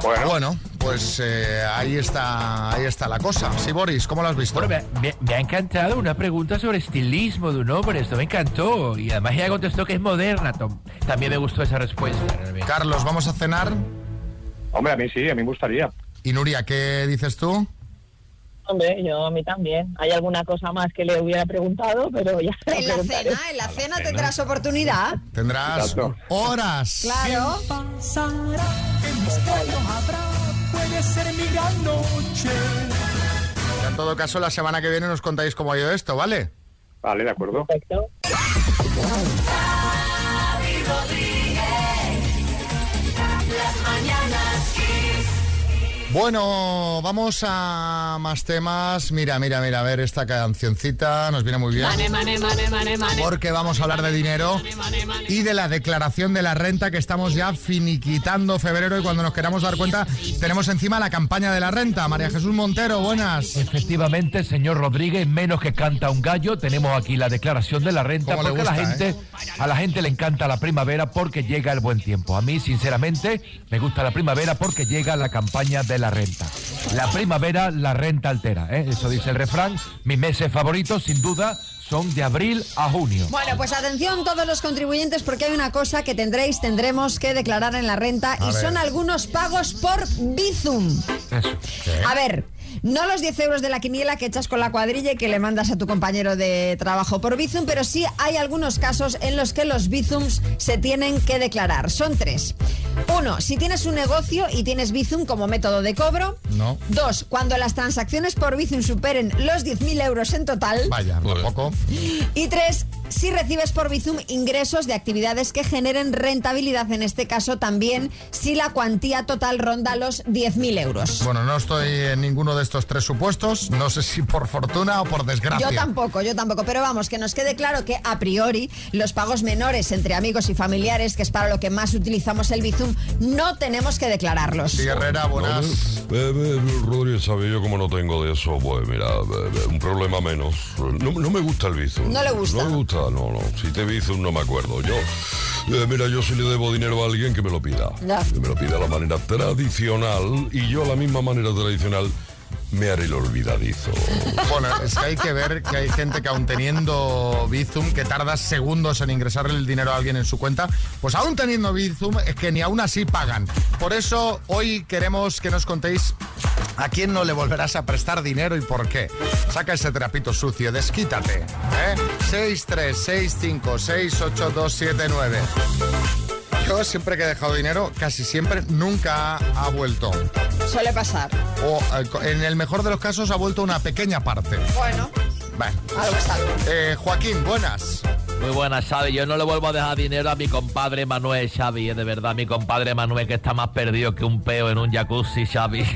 Bueno, bueno pues eh, ahí está ahí está la cosa. Sí, Boris, ¿cómo lo has visto? Bueno, me, me- me ha encantado una pregunta sobre estilismo de un hombre. Esto me encantó. Y además ella contestó que es moderna. Tom. También me gustó esa respuesta. realmente. Carlos, ¿vamos a cenar? Hombre, a mí sí, a mí me gustaría. Y Nuria, ¿qué dices tú? Hombre, yo a mí también. Hay alguna cosa más que le hubiera preguntado, pero ya En la cena, en la cena tendrás oportunidad. Tendrás Exacto. horas. Claro. Puede ser mi gran noche. En todo caso, la semana que viene nos contáis cómo ha ido esto, ¿vale? Vale, de acuerdo. Perfecto. Bueno, vamos a más temas. Mira, mira, mira, a ver esta cancioncita, nos viene muy bien. Mane, mane, mane, mane, mane. Porque vamos a hablar de dinero y de la declaración de la renta que estamos ya finiquitando febrero y cuando nos queramos dar cuenta tenemos encima la campaña de la renta. María Jesús Montero, buenas. Efectivamente, señor Rodríguez, menos que canta un gallo, tenemos aquí la declaración de la renta ¿Cómo le porque a la gente eh? a la gente le encanta la primavera porque llega el buen tiempo. A mí, sinceramente, me gusta la primavera porque llega la campaña de la renta. La primavera la renta altera, ¿eh? eso dice el refrán. Mis meses favoritos, sin duda, son de abril a junio. Bueno, pues atención todos los contribuyentes porque hay una cosa que tendréis, tendremos que declarar en la renta A y ver. son algunos pagos por Bizum. Eso. A ver, no los 10 euros de la quiniela que echas con la cuadrilla y que le mandas a tu compañero de trabajo por Bizum, pero sí hay algunos casos en los que los Bizums se tienen que declarar. Son tres. Uno, si tienes un negocio y tienes Bizum como método de cobro. No. Dos, cuando las transacciones por Bizum superen los 10.000 euros en total. Vaya, tampoco. Y tres, si recibes por Bizum ingresos de actividades que generen rentabilidad, en este caso también si la cuantía total ronda los 10.000 euros. Bueno, no estoy en ninguno de estos tres supuestos, no sé si por fortuna o por desgracia. Yo tampoco, yo tampoco, pero vamos, que nos quede claro que a priori los pagos menores entre amigos y familiares, que es para lo que más utilizamos el Bizum, no tenemos que declararlos. Sí, Herrera, buenas. Eh, eh, Rodríguez sabe, yo como no tengo de eso, pues mira, eh, eh, un problema menos. No, no me gusta el Bizum. No le gusta. No me gusta, no, no. Si te Bizum no me acuerdo. Yo, eh, mira, yo si le debo dinero a alguien que me lo pida. Que me lo pida a la manera tradicional y yo a la misma manera tradicional me haré el olvidadizo. Bueno, es que hay que ver que hay gente que aún teniendo Bizum, que tarda segundos en ingresarle el dinero a alguien en su cuenta, pues aún teniendo Bizum es que ni aún así pagan. Por eso hoy queremos que nos contéis a quién no le volverás a prestar dinero y por qué. Saca ese trapito sucio, desquítate. ¿eh? 636568279. Yo siempre que he dejado dinero, casi siempre nunca ha vuelto. Suele pasar. O eh, en el mejor de los casos ha vuelto una pequeña parte. Bueno, Bueno. algo es algo. Eh, Joaquín, buenas. Muy buenas, Xavi. Yo no le vuelvo a dejar dinero a mi compadre Manuel, Xavi. Es de verdad, mi compadre Manuel que está más perdido que un peo en un jacuzzi, Xavi.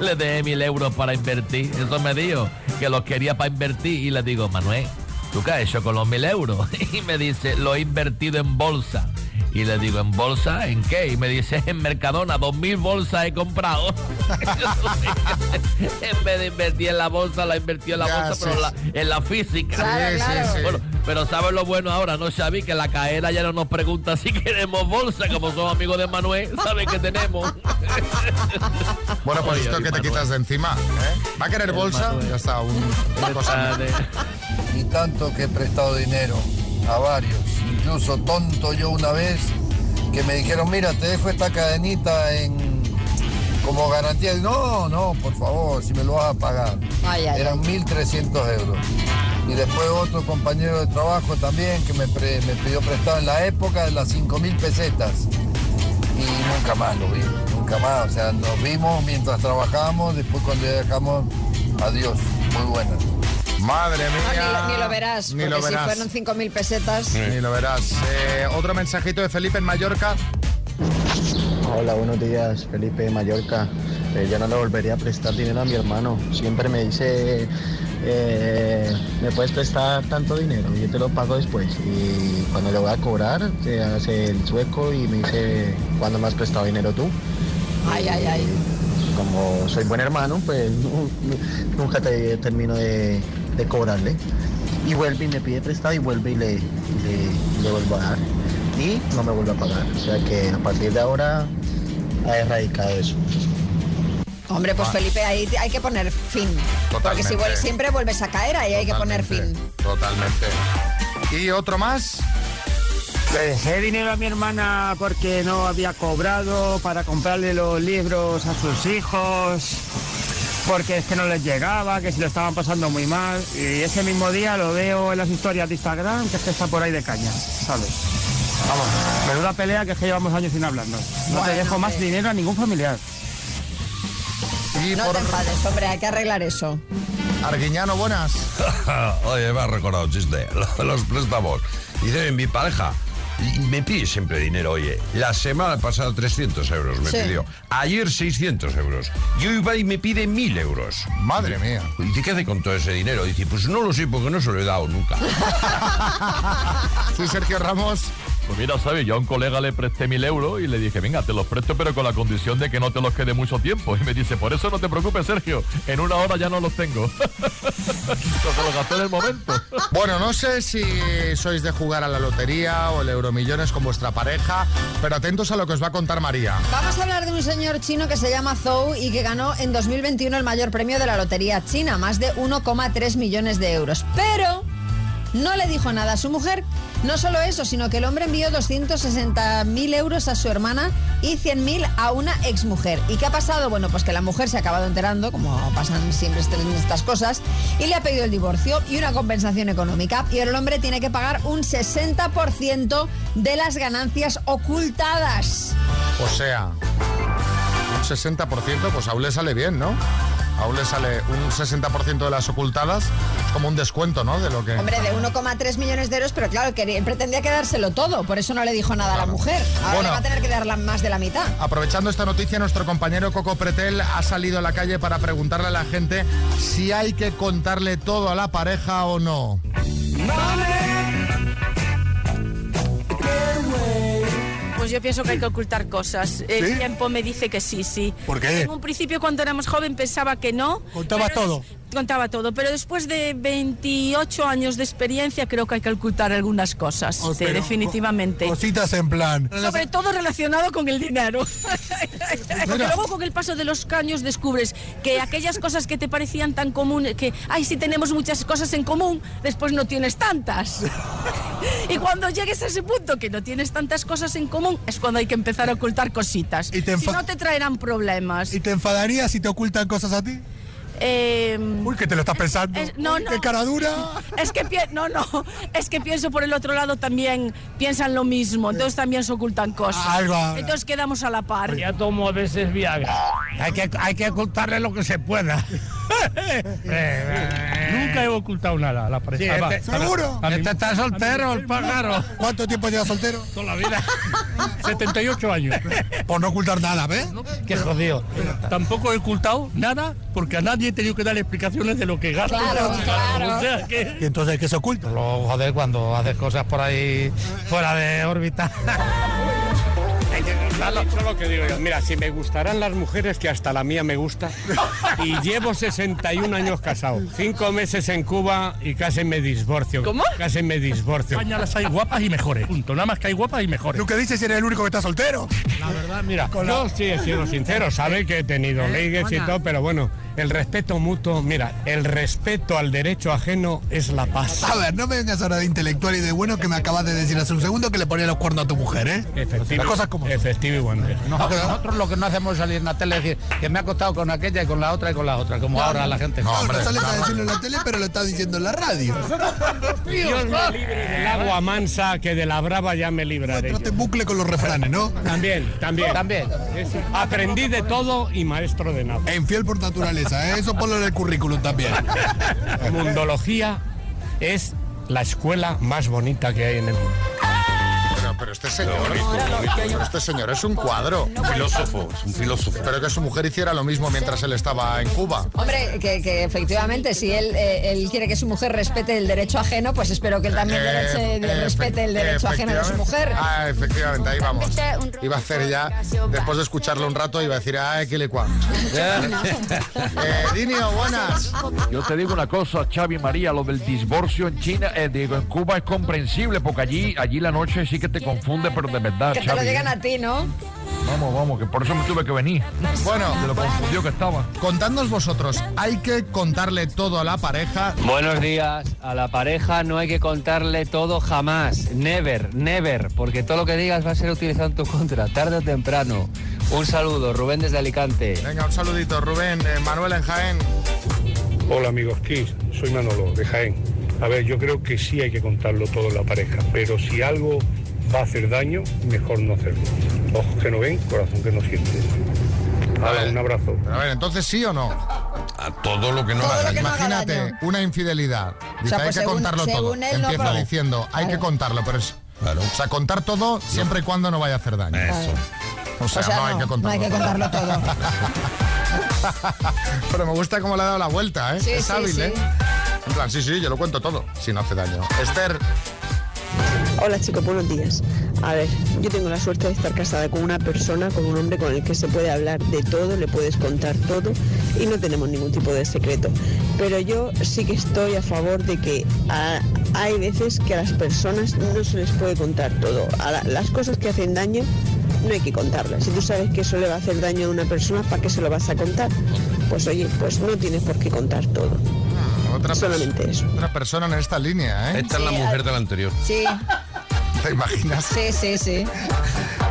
le, le dejé mil euros para invertir. Eso me dijo, que los quería para invertir. Y le digo, Manuel, ¿tú qué has hecho con los mil euros? Y me dice, lo he invertido en bolsa. Y le digo, ¿en bolsa? ¿En qué? Y me dice, en Mercadona, dos mil bolsas he comprado. en vez de invertir en la bolsa, la invertí en la Ya, bolsa, sí, pero la- en la física. Claro, Sí, sí, claro. sí. Bueno, pero ¿sabes lo bueno ahora, no, Xavi? Que la caera ya no nos pregunta si queremos bolsa, como somos amigos de Manuel, ¿sabes que tenemos? Bueno, pues Oye, esto que te quitas de encima. ¿eh? ¿Va a querer El bolsa? Manuel. Ya está, un, una cosa más. Y tanto que he prestado dinero a varios, incluso tonto yo una vez, que me dijeron, mira, te dejo esta cadenita en como garantía. Y, No, no, por favor, si me lo vas a pagar. Ay, ay, Eran 1.300 euros. Y después otro compañero de trabajo también que me, pre- me pidió prestado en la época de las 5.000 pesetas. Y nunca más lo vi, nunca más. O sea, nos vimos mientras trabajábamos, después cuando ya dejamos, adiós, muy buenas. Madre No, mía. ni, lo- ni lo verás, Ni porque lo verás. si fueron 5.000 pesetas... Ni lo verás. Eh, otro mensajito de Felipe en Mallorca. Hola, buenos días, Felipe de Mallorca. Eh, yo no le volvería a prestar dinero a mi hermano. Siempre me dice, eh, ¿me puedes prestar tanto dinero? Yo te lo pago después. Y cuando le voy a cobrar, se hace el sueco y me dice, ¿cuándo me has prestado dinero tú? Ay, ay, ay. Como soy buen hermano, pues nu- nu- nunca te termino de, de cobrarle. Y vuelve y me pide prestado y vuelve y le, le, le vuelvo a dar. Y no me vuelve a pagar. O sea que a partir de ahora ha erradicado eso. Hombre, pues Ah. Felipe, ahí hay que poner fin. Porque Totalmente. si vuel- siempre vuelves a caer, ahí hay que poner fin. Totalmente. ¿Y otro más? Le dejé dinero a mi hermana porque no había cobrado para comprarle los libros a sus hijos, porque es que no les llegaba, que si lo estaban pasando muy mal. Y ese mismo día lo veo en las historias de Instagram, que es que está por ahí de caña, ¿sabes? Vamos, menuda pelea que es que llevamos años sin hablarnos. No te dejo más hombre. dinero a ningún familiar. No te enfades, hombre, hay que arreglar eso. Arguiñano, buenas. Oye, me ha recordado un chiste. Los préstamos. Dice, mi pareja me pide siempre dinero. Oye, la semana pasada 300 euros me Sí. pidió. Ayer 600 euros. Y hoy va y me pide 1000 euros. Madre mía. Y dice, ¿qué hace con todo ese dinero? Dice, pues no lo sé porque no se lo he dado nunca. Sí, Sergio Ramos. Pues mira, ¿sabes? Yo a un colega le presté mil euros y le dije, venga, te los presto, pero con la condición de que no te los quede mucho tiempo. Y me dice, por eso no te preocupes, Sergio, en una hora ya no los tengo. Se los gasté en el momento. Bueno, no sé si sois de jugar a la lotería o el Euromillones con vuestra pareja, pero atentos a lo que os va a contar María. Vamos a hablar de un señor chino que se llama Zhou y que ganó en 2021 el mayor premio de la lotería china, más de 1,3 millones de euros. Pero no le dijo nada a su mujer. No solo eso, sino que el hombre envió 260.000 euros a su hermana y 100.000 a una exmujer. ¿Y qué ha pasado? Bueno, pues que la mujer se ha acabado enterando, como pasan siempre este- estas cosas, y le ha pedido el divorcio y una compensación económica. Y ahora el hombre tiene que pagar un 60% de las ganancias ocultadas. O sea, un 60%, pues aún le sale bien, ¿no? Aún le sale un 60% de las ocultadas, es como un descuento, ¿no? De lo que... Hombre, de 1,3 millones de euros, pero claro, que pretendía quedárselo todo, por eso no le dijo nada a la mujer. Ahora Bueno. le va a tener que dar más de la mitad. Aprovechando esta noticia, nuestro compañero Coco Pretel ha salido a la calle para preguntarle a la gente si hay que contarle todo a la pareja o no. Pues yo pienso que hay que ocultar cosas. El ¿Sí? tiempo me dice que sí, sí. ¿Por qué? En un principio, cuando éramos joven, pensaba que no. Contaba todo. Contaba todo, pero después de 28 años de experiencia creo que hay que ocultar algunas cosas, sí, pero definitivamente. Cositas en plan. Sobre todo relacionado con el dinero. Porque luego con el paso de los años descubres que aquellas cosas que te parecían tan comunes, que, ay, sí tenemos muchas cosas en común, después no tienes tantas. y cuando llegues a ese punto que no tienes tantas cosas en común, es cuando hay que empezar a ocultar cositas. Y te si no te traerán problemas. ¿Y te enfadarías si te ocultan cosas a ti? Uy, que te lo estás pensando. no, Uy, no. qué cara dura. Es que no, no, es que pienso por el otro lado también piensan lo mismo, entonces también se ocultan cosas. Algo habrá. Entonces quedamos a la par. Ya tomo a veces Viagra. Hay que, hay que ocultarle lo que se pueda. Nunca he ocultado nada a la pareja. Sí, Va, este- ¿Seguro? a Este está soltero, el pájaro. ¿Cuánto tiempo lleva soltero? Toda la vida. 78 años. Por no ocultar nada, ¿ves? Qué jodido. Tampoco he ocultado nada porque a nadie he tenido que dar explicaciones de lo que gasto. Claro, claro. O sea que... ¿Y entonces qué se oculta? Luego, joder, cuando haces cosas por ahí fuera de órbita. Eso lo que digo yo. Mira, si me gustaran las mujeres, que hasta la mía me gusta, y llevo 61 años casado, cinco meses en Cuba y casi me divorcio. ¿Cómo? Casi me divorcio. En España las hay guapas y mejores. Punto. Nada más que hay guapas y mejores. ¿Tú qué dices si eres el único que está soltero? La verdad, mira. Yo sí he sido sincero, sabe que he tenido leyes y todo, pero bueno, el respeto mutuo, mira, el respeto al derecho ajeno es la paz. A ver, no me vengas ahora de intelectual y de bueno que me acabas de decir hace un segundo que le ponía los cuernos a tu mujer, ¿eh? Efectivamente. Las cosas como son. Efectivamente. Stevie Wonder. Nosotros, nosotros lo que no hacemos es salir en la tele es decir que me ha acostado con aquella y con la otra y con la otra, como ahora la gente. No, hombre, No sales a no, decirlo en la tele, pero lo está diciendo en la radio. Dios me libre del agua mansa, que de la brava ya me libraré. Trate bucle con los refranes, ¿no? También, también. También. Aprendí de todo y maestro de nada. En fiel por naturaleza, ¿eh? eso ponlo en el currículum también. Mundología es la escuela más bonita que hay en el mundo. Pero, este señor, pero este señor es un cuadro. Un filósofo, es un filósofo. Pero que su mujer hiciera lo mismo mientras él estaba en Cuba. Hombre, que, que efectivamente, si él, eh, él quiere que su mujer respete el derecho ajeno, pues espero que él también Eh, dereche- eh, respete el derecho ajeno de su mujer. Ah, efectivamente, ahí vamos. Iba a hacer ya, después de escucharlo un rato, iba a decir, ay, qué le cuá. Eh, Dinio, buenas. Yo te digo una cosa, Xavi María, lo del divorcio en China, eh, digo, en Cuba es comprensible, porque allí, allí la noche sí que te confunde, pero de verdad, Que te lo Xavi. digan a ti, ¿no? Vamos, vamos, que por eso me tuve que venir. Bueno, de lo confundido que estaba. Contadnos vosotros, ¿hay que contarle todo a la pareja? Buenos días. A la pareja no hay que contarle todo jamás. Never, never. Porque todo lo que digas va a ser utilizado en tu contra, tarde o temprano. Un saludo, Rubén desde Alicante. Venga, un saludito, Rubén, eh, Manuel en Jaén. Hola amigos Kiss, soy Manolo de Jaén. A ver, yo creo que sí hay que contarlo todo en la pareja, pero si algo va a hacer daño, mejor no hacerlo. Ojos que no ven, corazón que no siente. Hala, un abrazo. A ver, entonces sí o no. A todo lo que no Todo haga lo que no haga Imagínate daño. una infidelidad. Dice, sea, hay pues que según- contarlo todo. no, Empieza pero- diciendo, hay que Claro. contarlo, pero es. O sea, contar todo siempre y cuando no vaya a hacer daño. Eso. O sea, O sea, no, hay que no contarlo. hay que contarlo todo. Pero me gusta cómo le ha dado la vuelta, ¿eh? Sí, es sí, hábil, sí. ¿eh? En plan, sí, sí, yo lo cuento todo, si no hace daño. Esther, Hola chicos, buenos días. A ver, yo tengo la suerte de estar casada con una persona, con un hombre con el que se puede hablar de todo, le puedes contar todo y no tenemos ningún tipo de secreto. Pero yo sí que estoy a favor de que hay veces que a las personas no se les puede contar todo. A la- las cosas que hacen daño no hay que contarlas. Si tú sabes que eso le va a hacer daño a una persona, ¿para qué se lo vas a contar? Pues oye, pues no tienes por qué contar todo. Otra, Solamente eso. otra persona en esta línea, ¿eh? Esta es la mujer de la anterior. Sí, ¿Te imaginas? sí, sí, sí.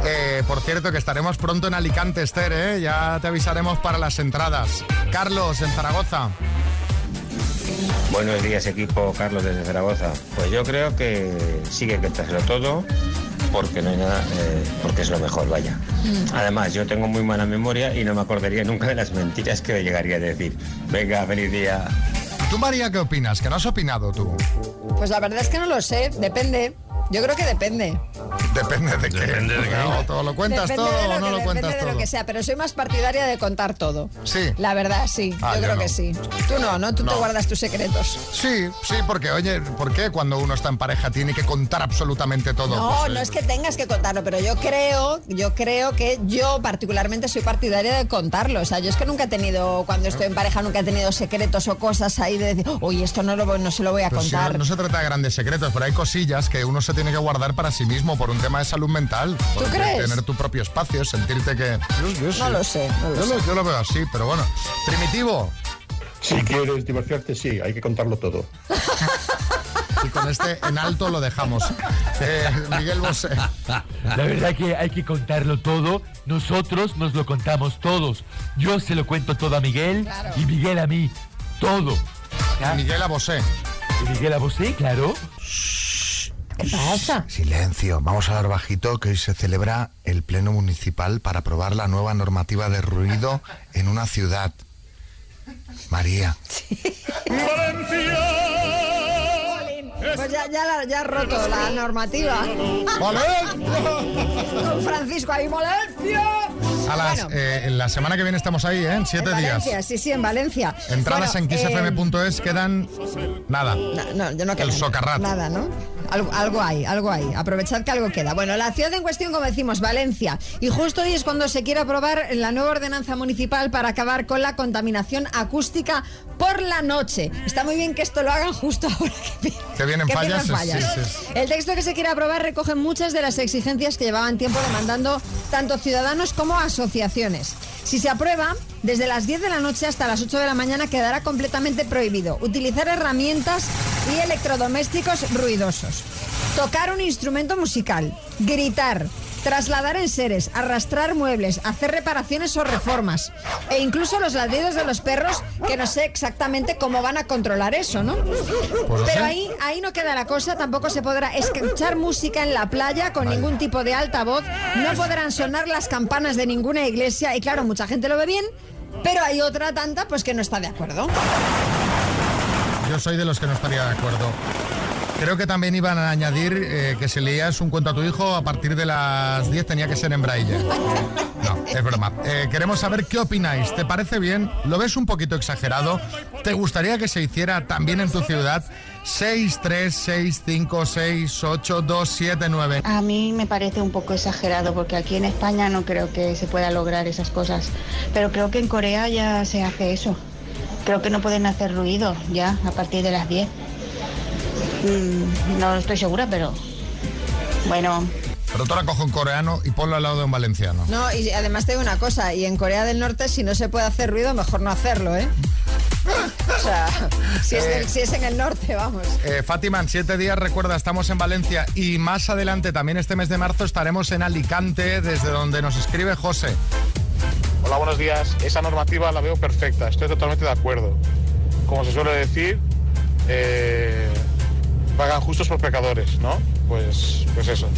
Eh, por cierto, que estaremos pronto en Alicante, Esther, ¿eh? Ya te avisaremos para las entradas. Carlos, en Zaragoza. Buenos días equipo, Carlos desde Zaragoza. Pues yo creo que sí que hay que contárselo todo porque no hay nada, eh, porque es lo mejor, vaya. Además, yo tengo muy mala memoria y no me acordaría nunca de las mentiras que le llegaría a decir. Venga, feliz día. ¿Tú, María, qué opinas? Que no has opinado tú. Pues la verdad es que no lo sé, depende. Yo creo que depende. Depende de qué. Depende de qué. No, todo lo cuentas depende todo de lo o no que, lo depende cuentas de todo. lo que sea, pero soy más partidaria de contar todo. Sí. La verdad, sí. Ah, yo yo creo no. que sí. Tú no, ¿no? Tú No. te guardas tus secretos. Sí, sí, porque, oye, ¿por qué cuando uno está en pareja tiene que contar absolutamente todo? No, Pues, no eh, es que tengas que contarlo, pero yo creo, yo creo que yo particularmente soy partidaria de contarlo. O sea, yo es que nunca he tenido, cuando estoy en pareja, nunca he tenido secretos o cosas ahí de decir, oye, esto no, lo, voy- no se lo voy a Pero si contar. no, no se trata de grandes secretos, pero hay cosillas que uno se tiene que guardar para sí mismo por un tema de salud mental. ¿Tú Por crees? Tener tu propio espacio, sentirte que... Yo- yo sí. No lo sé, no lo yo, sé. Lo, yo lo veo así, pero bueno. Primitivo. Si quieres divorciarte, sí, hay que contarlo todo. Y con este en alto lo dejamos. Eh, Miguel Bosé. La verdad que hay que contarlo todo. Nosotros nos lo contamos todos. Yo se lo cuento todo a Miguel y Miguel a mí. Todo. Miguel a Bosé. ¿Y Miguel a Bosé, claro. ¿Qué pasa? Silencio, vamos a hablar bajito que hoy se celebra el Pleno Municipal para aprobar la nueva normativa de ruido en una ciudad. María. Pues ya, ya, la- ya has roto la normativa. Con Francisco ahí, Valencia. A las, Bueno, eh, en la semana que viene estamos ahí, ¿eh? En siete en días. Valencia, sí, sí, en Valencia. Entradas Bueno, en eh, kissfm.es quedan nada. No, no, yo no El socarrat. Nada, ¿no? Algo, algo hay, algo hay. Aprovechad que algo queda. Bueno, la ciudad en cuestión, como decimos, Valencia. Y justo hoy es cuando se quiere aprobar la nueva ordenanza municipal para acabar con la contaminación acústica por la noche. Está muy bien que esto lo hagan justo ahora que, Que vienen que fallas. vienen fallas. sí, sí. El texto que se quiere aprobar recoge muchas de las exigencias que llevaban tiempo demandando tanto ciudadanos como asociaciones. Si se aprueba, desde las 10 de la noche hasta las 8 de la mañana quedará completamente prohibido utilizar herramientas y electrodomésticos ruidosos, tocar un instrumento musical, gritar, trasladar enseres, arrastrar muebles, hacer reparaciones o reformas. E incluso los ladridos de los perros, que no sé exactamente cómo van a controlar eso, ¿no? Pues. Pero ahí, ahí no queda la cosa, tampoco se podrá escuchar música en la playa con ningún tipo de altavoz, no podrán sonar las campanas de ninguna iglesia y claro, mucha gente lo ve bien, pero hay otra tanta pues que no está de acuerdo. Yo soy de los que no estaría de acuerdo. Creo que también iban a añadir eh, que si leías un cuento a tu hijo, a partir de las 10 tenía que ser en braille. No, es broma. Eh, queremos saber qué opináis. ¿Te parece bien? ¿Lo ves un poquito exagerado? ¿Te gustaría que se hiciera también en tu ciudad? 6, 3, 6, 5, 6, 8, 2, 7, 9. A mí me parece un poco exagerado porque aquí en España no creo que se pueda lograr esas cosas, pero creo que en Corea ya se hace eso. Creo que no pueden hacer ruido ya a partir de las 10. Mm, no estoy segura, pero bueno, Pero tú la cojo en coreano y ponlo al lado de un valenciano. No, y además te digo una cosa, y en Corea del Norte si no se puede hacer ruido, mejor no hacerlo, ¿eh? O sea, si es, del- si es en el norte, vamos. Eh, Fátima, en siete días, recuerda, estamos en Valencia y más adelante, también este mes de marzo, estaremos en Alicante, desde donde nos escribe José. Hola, buenos días. Esa normativa la veo perfecta, estoy totalmente de acuerdo. Como se suele decir, eh, pagan justos por pecadores, ¿no? Pues, pues eso.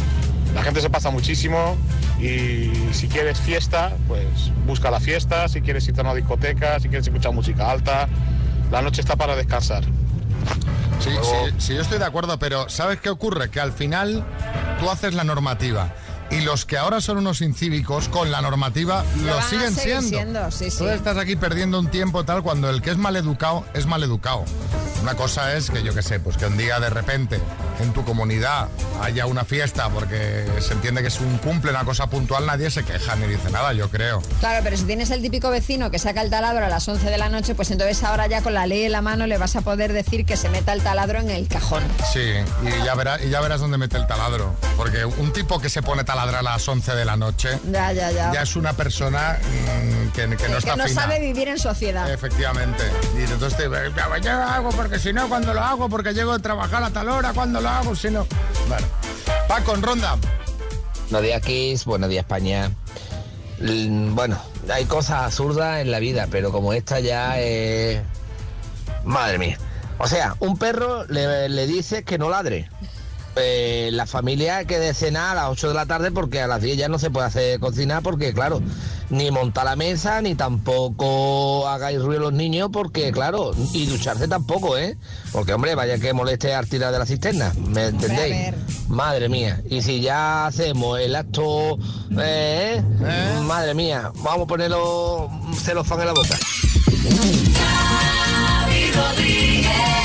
La gente se pasa muchísimo y si quieres fiesta, pues busca la fiesta, si quieres ir a una discoteca, si quieres escuchar música alta, la noche está para descansar. Sí, sí, sí, yo estoy de acuerdo, pero ¿sabes qué ocurre? Que al final tú haces la normativa y los que ahora son unos incívicos con la normativa Lo siguen siendo. siendo, sí, sí. Tú estás aquí perdiendo un tiempo tal cuando el que es mal educado es mal educado. Una cosa es que yo qué sé, pues que un día de repente en tu comunidad haya una fiesta porque se entiende que es un cumple, una cosa puntual, nadie se queja ni dice nada, yo creo. Claro, pero si tienes el típico vecino que saca el taladro a las 11 de la noche, pues entonces ahora ya con la ley en la mano le vas a poder decir que se meta el taladro en el cajón. Sí, y ya, verás, y ya verás dónde mete el taladro. Porque un tipo que se pone taladra a las 11 de la noche Ya, ya, ya. ya es una persona mm, que, que no que está no fina. sabe vivir en sociedad. Efectivamente. Y entonces te "Ya, yo lo hago porque si no, cuando lo hago, porque llego de trabajar a tal hora, cuando lo hago, si no. Bueno. Paco, en ronda. Buenos días, Kiss. Buenos días, España. Bueno, hay cosas absurdas en la vida, pero como esta ya es... Madre mía. O sea, un perro le, le dices que no ladre. Eh, la familia que de cenar a las 8 de la tarde porque a las 10 ya no se puede hacer cocinar porque, claro, ni montar la mesa, ni tampoco hagáis ruido los niños porque, claro, y ducharse tampoco, ¿eh? Porque, hombre, vaya que moleste al tirar de la cisterna, ¿me entendéis? Madre mía, y si ya hacemos el acto, eh, madre mía, vamos a ponerlo celofán en la boca. Rodríguez.